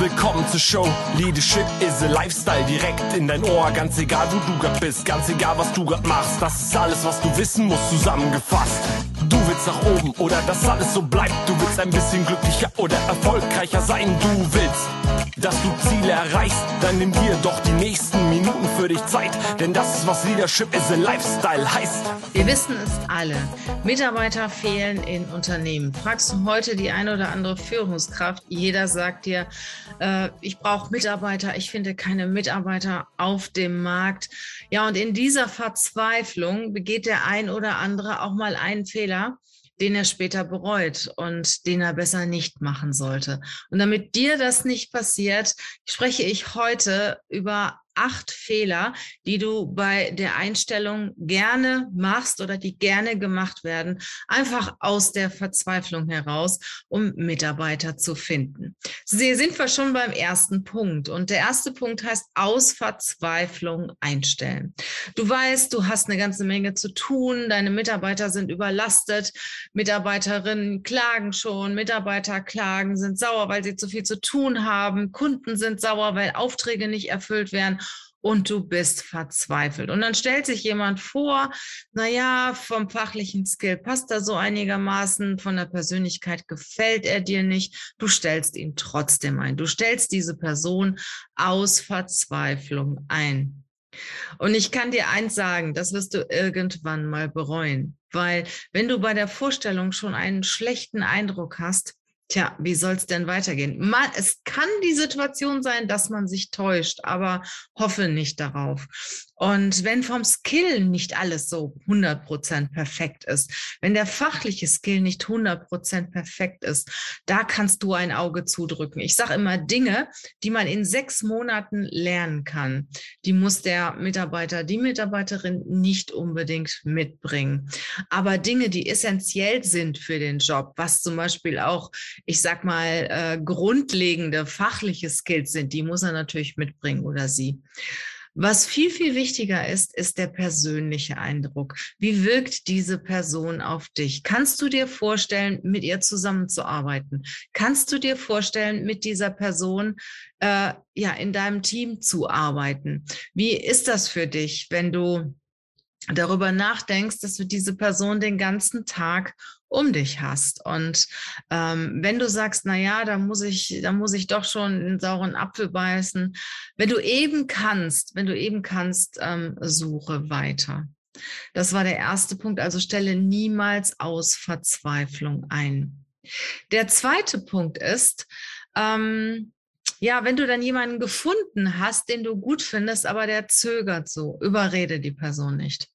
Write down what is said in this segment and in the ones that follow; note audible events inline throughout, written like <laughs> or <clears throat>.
Willkommen zur Show. Leadership is a Lifestyle direkt in dein Ohr. Ganz egal, wo du grad bist, ganz egal, was du grad machst. Das ist alles, was du wissen musst, zusammengefasst. Du willst nach oben oder dass alles so bleibt. Du willst ein bisschen glücklicher oder erfolgreicher sein. Du willst dass du Ziele erreichst, dann nimm dir doch die für dich Zeit, denn das ist was Leadership is a Lifestyle heißt. Wir wissen es alle. Mitarbeiter fehlen in Unternehmen. Fragst du heute die eine oder andere Führungskraft, jeder sagt dir, äh, ich brauche Mitarbeiter, ich finde keine Mitarbeiter auf dem Markt. Ja, und in dieser Verzweiflung begeht der ein oder andere auch mal einen Fehler den er später bereut und den er besser nicht machen sollte. Und damit dir das nicht passiert, spreche ich heute über acht Fehler, die du bei der Einstellung gerne machst oder die gerne gemacht werden, einfach aus der Verzweiflung heraus, um Mitarbeiter zu finden. Sie sind wir schon beim ersten Punkt. Und der erste Punkt heißt aus Verzweiflung einstellen. Du weißt, du hast eine ganze Menge zu tun, deine Mitarbeiter sind überlastet, Mitarbeiterinnen klagen schon, Mitarbeiter klagen, sind sauer, weil sie zu viel zu tun haben, Kunden sind sauer, weil Aufträge nicht erfüllt werden und du bist verzweifelt. Und dann stellt sich jemand vor, na ja, vom fachlichen Skill passt er so einigermaßen, von der Persönlichkeit gefällt er dir nicht. Du stellst ihn trotzdem ein. Du stellst diese Person aus Verzweiflung ein. Und ich kann dir eins sagen, das wirst du irgendwann mal bereuen, weil wenn du bei der Vorstellung schon einen schlechten Eindruck hast, Tja, wie soll es denn weitergehen? Man, es kann die Situation sein, dass man sich täuscht, aber hoffe nicht darauf. Und wenn vom Skill nicht alles so 100% perfekt ist, wenn der fachliche Skill nicht 100% perfekt ist, da kannst du ein Auge zudrücken. Ich sage immer Dinge, die man in sechs Monaten lernen kann. Die muss der Mitarbeiter, die Mitarbeiterin nicht unbedingt mitbringen. Aber Dinge, die essentiell sind für den Job, was zum Beispiel auch, ich sag mal, äh, grundlegende fachliche Skills sind, die muss er natürlich mitbringen oder sie. Was viel, viel wichtiger ist, ist der persönliche Eindruck. Wie wirkt diese Person auf dich? Kannst du dir vorstellen, mit ihr zusammenzuarbeiten? Kannst du dir vorstellen, mit dieser Person äh, ja in deinem Team zu arbeiten? Wie ist das für dich, wenn du darüber nachdenkst, dass du diese Person den ganzen Tag um dich hast. Und ähm, wenn du sagst, na ja, da muss ich, da muss ich doch schon einen sauren Apfel beißen. Wenn du eben kannst, wenn du eben kannst, ähm, suche weiter. Das war der erste Punkt. Also stelle niemals aus Verzweiflung ein. Der zweite Punkt ist, ähm, ja, wenn du dann jemanden gefunden hast, den du gut findest, aber der zögert so, überrede die Person nicht.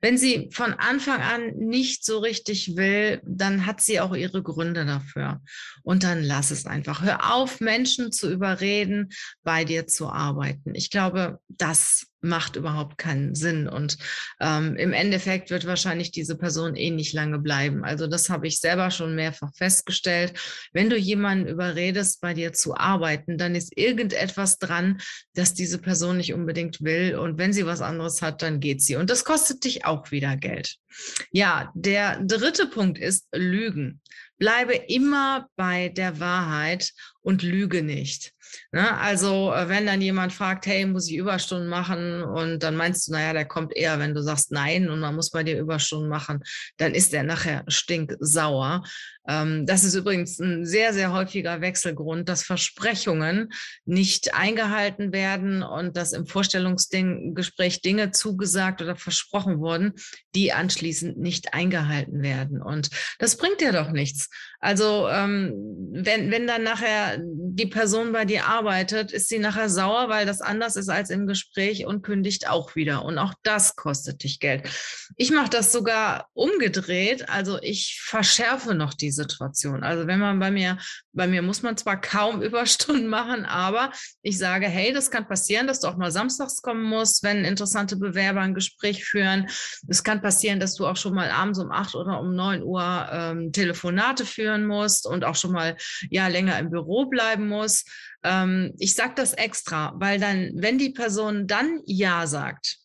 Wenn sie von Anfang an nicht so richtig will, dann hat sie auch ihre Gründe dafür. Und dann lass es einfach. Hör auf, Menschen zu überreden, bei dir zu arbeiten. Ich glaube, das macht überhaupt keinen Sinn. Und ähm, im Endeffekt wird wahrscheinlich diese Person eh nicht lange bleiben. Also das habe ich selber schon mehrfach festgestellt. Wenn du jemanden überredest, bei dir zu arbeiten, dann ist irgendetwas dran, dass diese Person nicht unbedingt will. Und wenn sie was anderes hat, dann geht sie. Und das kostet dich auch wieder Geld. Ja, der dritte Punkt ist Lügen. Bleibe immer bei der Wahrheit und lüge nicht. Ne? Also äh, wenn dann jemand fragt, hey, muss ich Überstunden machen? Und dann meinst du, naja, der kommt eher, wenn du sagst nein und man muss bei dir Überstunden machen, dann ist der nachher stinksauer. Ähm, das ist übrigens ein sehr, sehr häufiger Wechselgrund, dass Versprechungen nicht eingehalten werden und dass im Vorstellungsgespräch Dinge zugesagt oder versprochen wurden, die anschließend nicht eingehalten werden. Und das bringt dir doch nichts. Also ähm, wenn, wenn dann nachher die Person bei dir arbeitet, ist sie nachher sauer, weil das anders ist als im Gespräch und kündigt auch wieder. Und auch das kostet dich Geld. Ich mache das sogar umgedreht. Also ich verschärfe noch die Situation. Also wenn man bei mir, bei mir muss man zwar kaum <laughs> Überstunden machen, aber ich sage, hey, das kann passieren, dass du auch mal samstags kommen musst, wenn interessante Bewerber ein Gespräch führen. Es kann passieren, dass du auch schon mal abends um acht oder um neun Uhr ähm, Telefonate führen musst und auch schon mal ja länger im Büro bleiben musst. Ähm, ich sage das extra, weil dann, wenn die Person dann Ja sagt,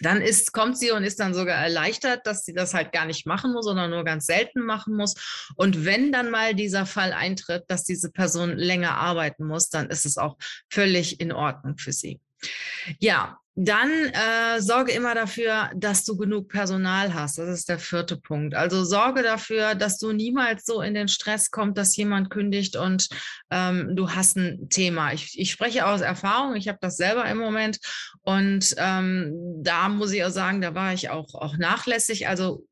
dann ist, kommt sie und ist dann sogar erleichtert, dass sie das halt gar nicht machen muss, sondern nur ganz selten machen muss. Und wenn dann mal dieser Fall eintritt, dass diese Person länger arbeiten muss, dann ist es auch völlig in Ordnung für sie. Ja, dann äh, sorge immer dafür, dass du genug Personal hast. Das ist der vierte Punkt. Also sorge dafür, dass du niemals so in den Stress kommst, dass jemand kündigt und ähm, du hast ein Thema. Ich, ich spreche aus Erfahrung. Ich habe das selber im Moment und ähm, da muss ich auch sagen, da war ich auch, auch nachlässig. Also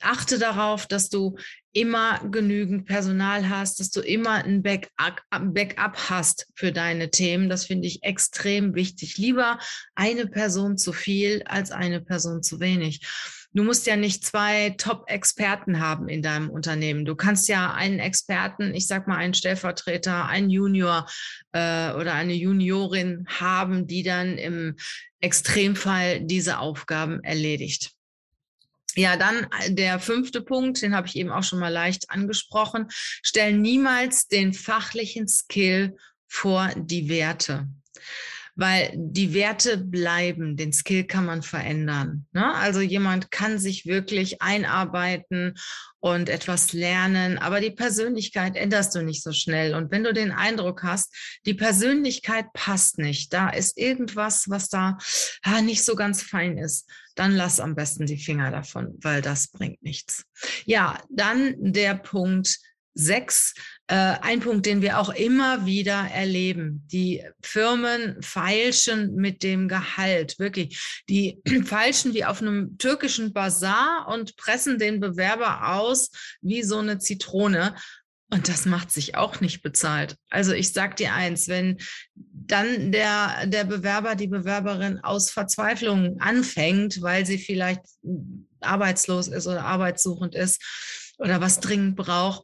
achte darauf, dass du immer genügend Personal hast, dass du immer ein Backup, hast für deine Themen. Das finde ich extrem wichtig. Lieber eine Person zu viel als eine Person zu wenig. Du musst ja nicht zwei Top-Experten haben in deinem Unternehmen. Du kannst ja einen Experten, ich sag mal einen Stellvertreter, einen Junior äh, oder eine Juniorin haben, die dann im Extremfall diese Aufgaben erledigt. Ja, dann äh, der fünfte Punkt, den habe ich eben auch schon mal leicht angesprochen. Stell niemals den fachlichen Skill vor die Werte weil die Werte bleiben, den Skill kann man verändern. Ne? Also jemand kann sich wirklich einarbeiten und etwas lernen, aber die Persönlichkeit änderst du nicht so schnell. Und wenn du den Eindruck hast, die Persönlichkeit passt nicht, da ist irgendwas, was da ah, nicht so ganz fein ist, dann lass am besten die Finger davon, weil das bringt nichts. Ja, dann der Punkt sechs, äh, ein Punkt, den wir auch immer wieder erleben. Die Firmen feilschen mit dem Gehalt, wirklich. Die <clears throat> feilschen wie auf einem türkischen Bazar und pressen den Bewerber aus wie so eine Zitrone. Und das macht sich auch nicht bezahlt. Also ich sag dir eins, wenn dann der, der Bewerber, die Bewerberin aus Verzweiflung anfängt, weil sie vielleicht arbeitslos ist oder arbeitssuchend ist oder was dringend braucht,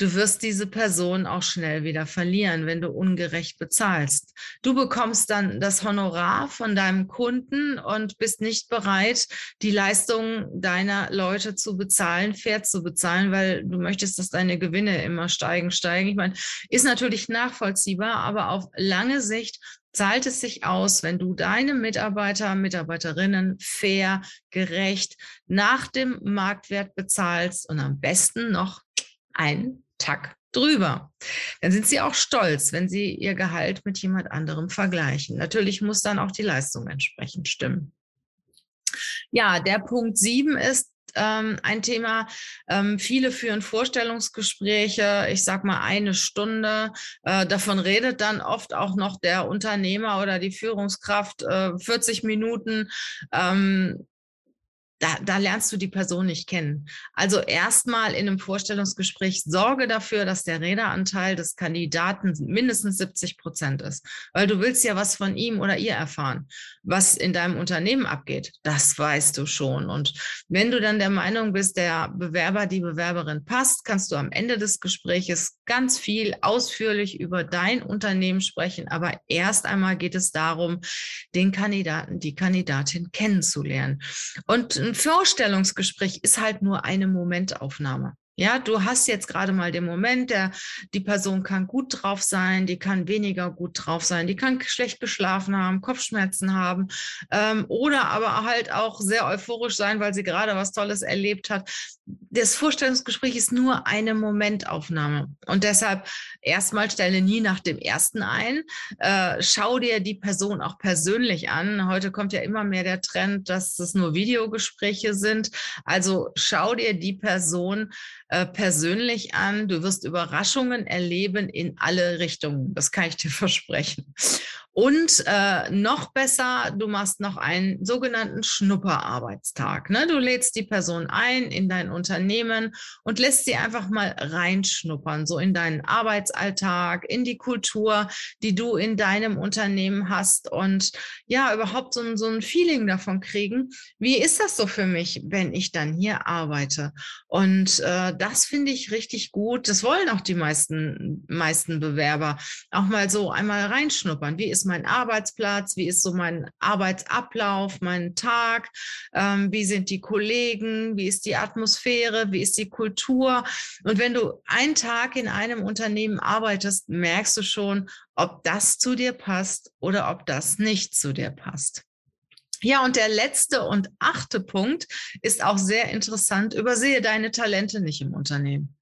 Du wirst diese Person auch schnell wieder verlieren, wenn du ungerecht bezahlst. Du bekommst dann das Honorar von deinem Kunden und bist nicht bereit, die Leistung deiner Leute zu bezahlen, fair zu bezahlen, weil du möchtest, dass deine Gewinne immer steigen, steigen. Ich meine, ist natürlich nachvollziehbar, aber auf lange Sicht zahlt es sich aus, wenn du deine Mitarbeiter, Mitarbeiterinnen fair, gerecht nach dem Marktwert bezahlst und am besten noch ein Tack drüber. Dann sind sie auch stolz, wenn sie ihr Gehalt mit jemand anderem vergleichen. Natürlich muss dann auch die Leistung entsprechend stimmen. Ja, der Punkt sieben ist, ähm, ein Thema. Ähm, viele führen Vorstellungsgespräche, ich sag mal eine Stunde. Äh, davon redet dann oft auch noch der Unternehmer oder die Führungskraft äh, 40 Minuten. Ähm, da, da lernst du die Person nicht kennen. Also erstmal in einem Vorstellungsgespräch sorge dafür, dass der Redeanteil des Kandidaten mindestens 70 Prozent ist, weil du willst ja was von ihm oder ihr erfahren. Was in deinem Unternehmen abgeht, das weißt du schon. Und wenn du dann der Meinung bist, der Bewerber, die Bewerberin passt, kannst du am Ende des Gespräches ganz viel ausführlich über dein Unternehmen sprechen. Aber erst einmal geht es darum, den Kandidaten, die Kandidatin kennenzulernen. Und ein Vorstellungsgespräch ist halt nur eine Momentaufnahme. Ja, du hast jetzt gerade mal den Moment, der, die Person kann gut drauf sein, die kann weniger gut drauf sein, die kann schlecht geschlafen haben, Kopfschmerzen haben ähm, oder aber halt auch sehr euphorisch sein, weil sie gerade was Tolles erlebt hat. Das Vorstellungsgespräch ist nur eine Momentaufnahme und deshalb erstmal stelle nie nach dem ersten ein. Äh, schau dir die Person auch persönlich an. Heute kommt ja immer mehr der Trend, dass es nur Videogespräche sind. Also schau dir die Person äh, persönlich an. Du wirst Überraschungen erleben in alle Richtungen. Das kann ich dir <laughs> versprechen. Und äh, noch besser, du machst noch einen sogenannten Schnupperarbeitstag. Ne? Du lädst die Person ein in dein Unternehmen und lässt sie einfach mal reinschnuppern, so in deinen Arbeitsalltag, in die Kultur, die du in deinem Unternehmen hast und ja, überhaupt so, so ein Feeling davon kriegen, wie ist das so für mich, wenn ich dann hier arbeite? Und äh, das finde ich richtig gut. Das wollen auch die meisten, meisten Bewerber. Auch mal so einmal reinschnuppern. Wie ist mein Arbeitsplatz? Wie ist so mein Arbeitsablauf, mein Tag? Ähm, wie sind die Kollegen? Wie ist die Atmosphäre? Wie ist die Kultur? Und wenn du einen Tag in einem Unternehmen arbeitest, merkst du schon, ob das zu dir passt oder ob das nicht zu dir passt. Ja, und der letzte und achte Punkt ist auch sehr interessant. Übersehe deine Talente nicht im Unternehmen.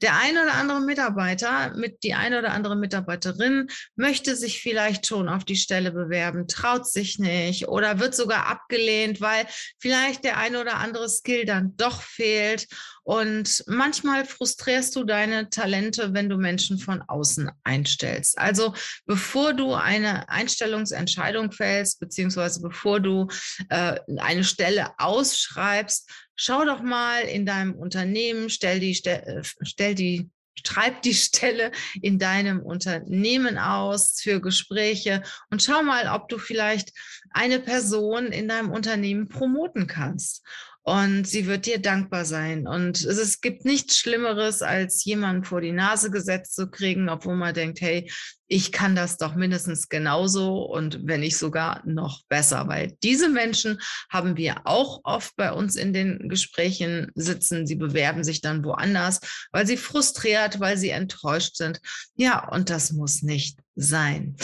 Der eine oder andere Mitarbeiter, mit die eine oder andere Mitarbeiterin möchte sich vielleicht schon auf die Stelle bewerben, traut sich nicht oder wird sogar abgelehnt, weil vielleicht der eine oder andere Skill dann doch fehlt. Und manchmal frustrierst du deine Talente, wenn du Menschen von außen einstellst. Also bevor du eine Einstellungsentscheidung fällst, beziehungsweise bevor du äh, eine Stelle ausschreibst, schau doch mal in deinem Unternehmen, stell die, äh, stell die Schreib die <laughs> Stelle in deinem Unternehmen aus für Gespräche und schau mal, ob du vielleicht eine Person in deinem Unternehmen promoten kannst und sie wird dir dankbar sein. Und es, es gibt nichts Schlimmeres, als jemanden vor die Nase gesetzt zu kriegen, obwohl man denkt, hey, ich kann das doch mindestens genauso und wenn nicht sogar noch besser, weil diese Menschen haben wir auch oft bei uns in den Gesprächen sitzen. Sie bewerben sich dann woanders, weil sie frustriert, weil sie enttäuscht sind. Ja, und das muss nicht sein.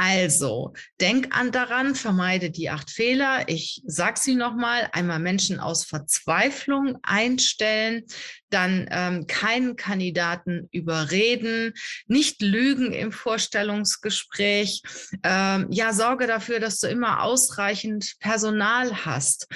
Also, denk an daran, vermeide die acht Fehler. Ich sage sie nochmal. Einmal Menschen aus Verzweiflung einstellen, dann ähm, keinen Kandidaten überreden, nicht lügen im Vorstellungsgespräch. Ähm, ja, sorge dafür, dass du immer ausreichend Personal hast.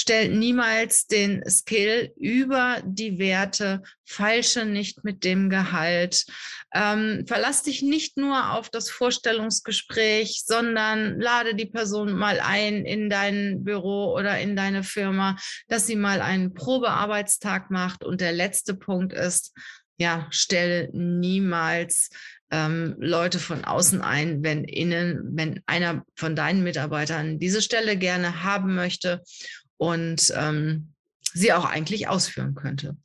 Stell niemals den Skill über die Werte, falsche nicht mit dem Gehalt. Ähm, verlass dich nicht nur auf das Vorstellungsgespräch, sondern lade die Person mal ein in dein Büro oder in deine Firma, dass sie mal einen Probearbeitstag macht. Und der letzte Punkt ist, ja, stelle niemals ähm, Leute von außen ein, wenn innen, wenn einer von deinen Mitarbeitern diese Stelle gerne haben möchte und ähm, sie auch eigentlich ausführen könnte.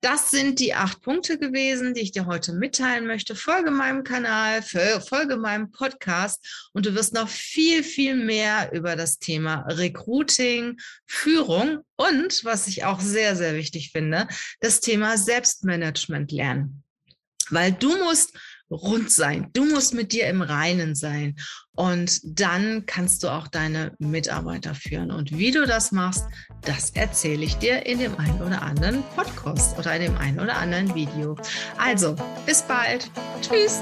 Das sind die acht Punkte gewesen, die ich dir heute mitteilen möchte. Folge meinem Kanal, folge meinem Podcast und du wirst noch viel, viel mehr über das Thema Recruiting, Führung und, was ich auch sehr, sehr wichtig finde, das Thema Selbstmanagement lernen. Weil du musst rund sein. Du musst mit dir im Reinen sein. Und dann kannst du auch deine Mitarbeiter führen. Und wie du das machst, das erzähle ich dir in dem einen oder anderen Podcast oder in dem einen oder anderen Video. Also, bis bald. Tschüss.